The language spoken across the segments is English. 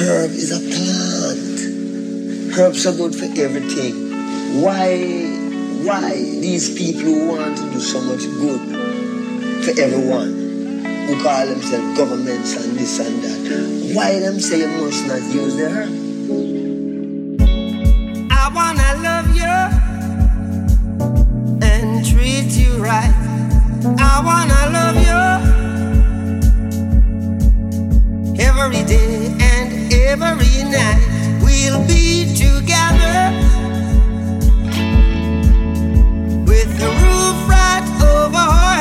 herb is a plant. Herbs are good for everything. Why, why these people who want to do so much good for everyone, who call themselves governments and this and that, why them say you must not use the herb? I wanna love you and treat you right. I wanna love you every day every night. We'll be together. With roof right over our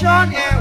creation. Yeah,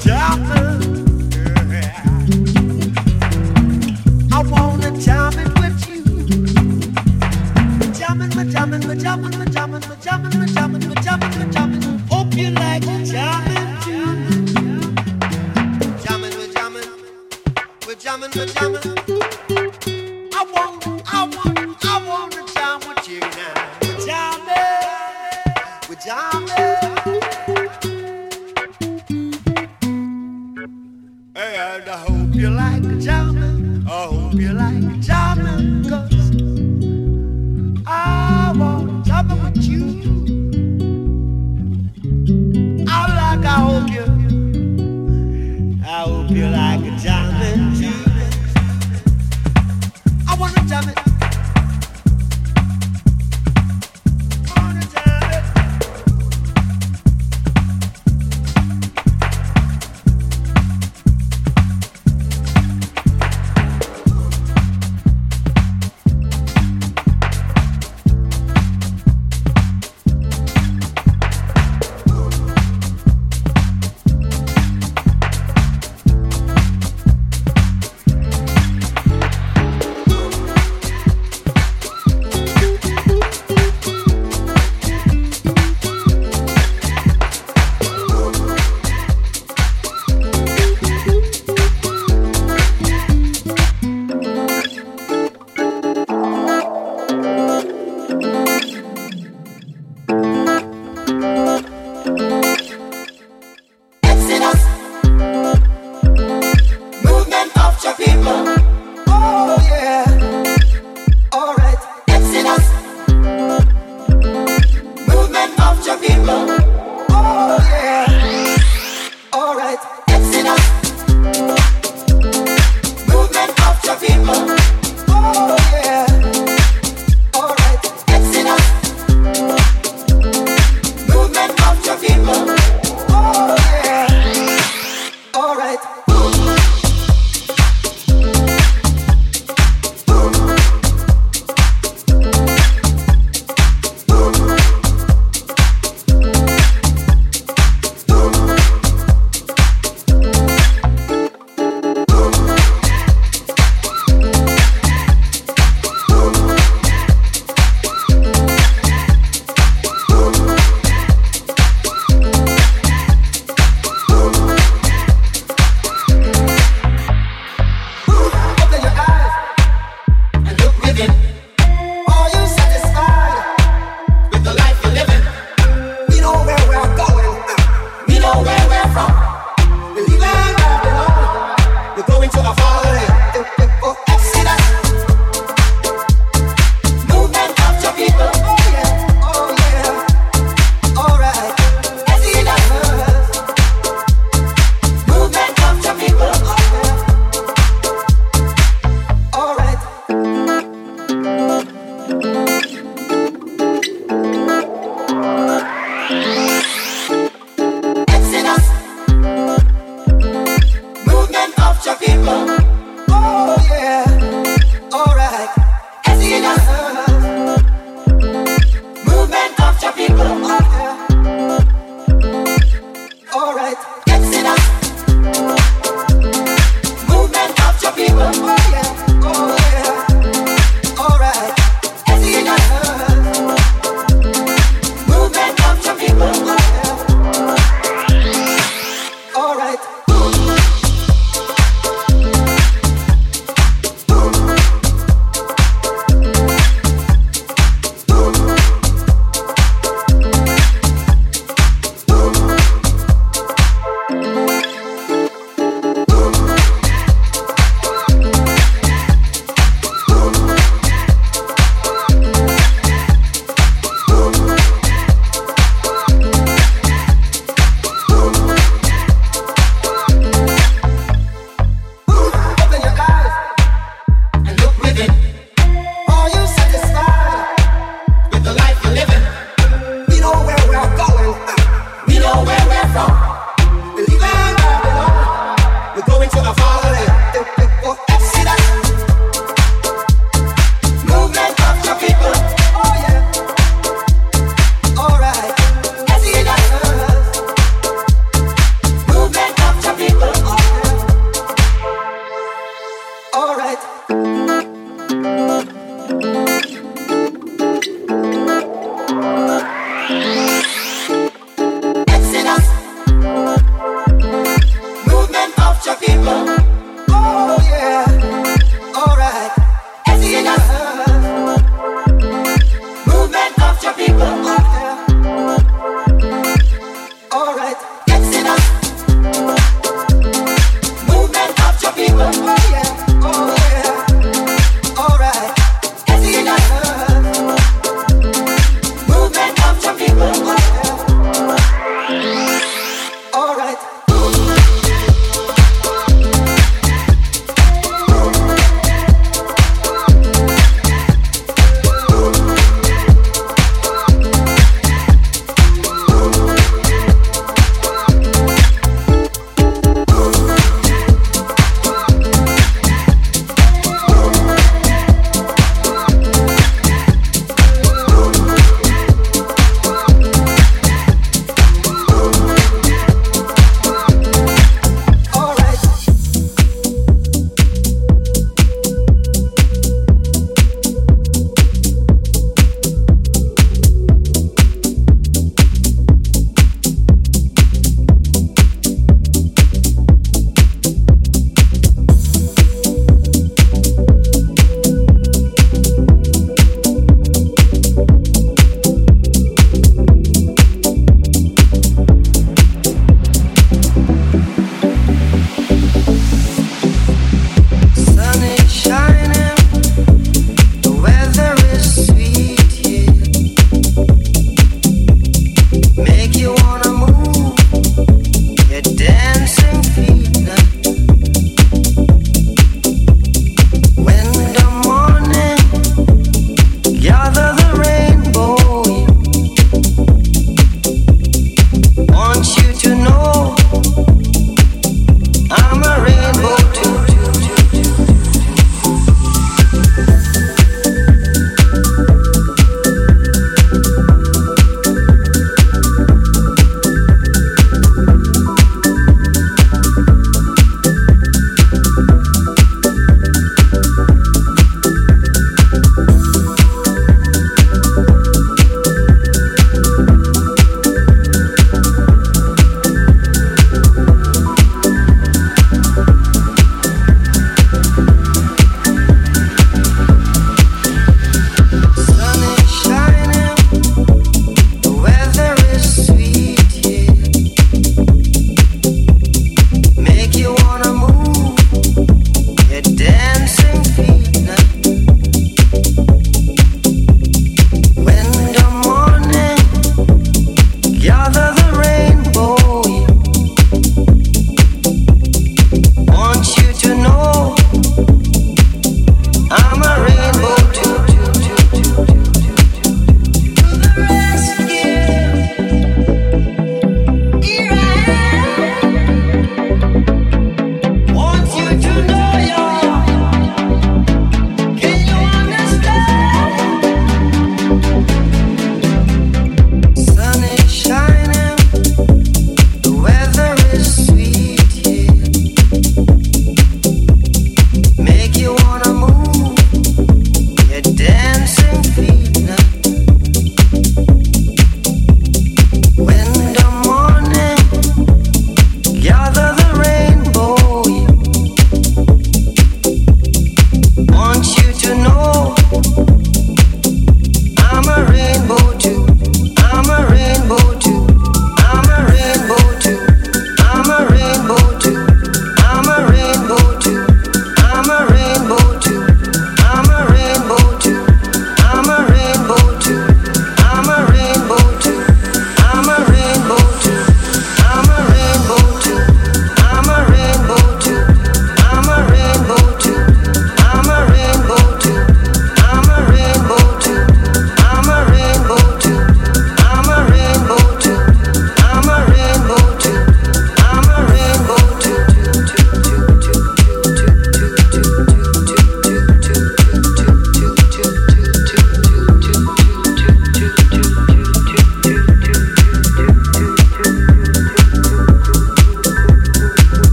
Jamming.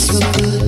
So good.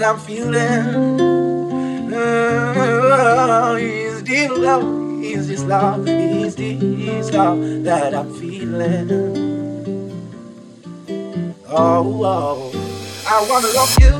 that I'm feeling. Oh, it's deep love? it's this love? it's this love that I'm feeling? Oh, oh. I wanna love you.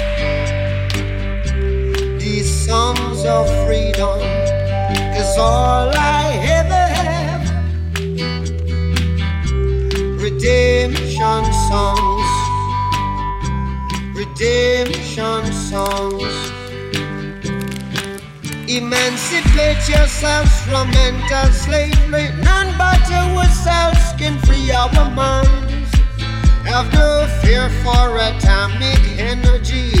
these songs of freedom? Cause all I ever have redemption songs, redemption songs. Emancipate yourselves from mental slavery. None but ourselves can free our minds. Have no fear for atomic energy,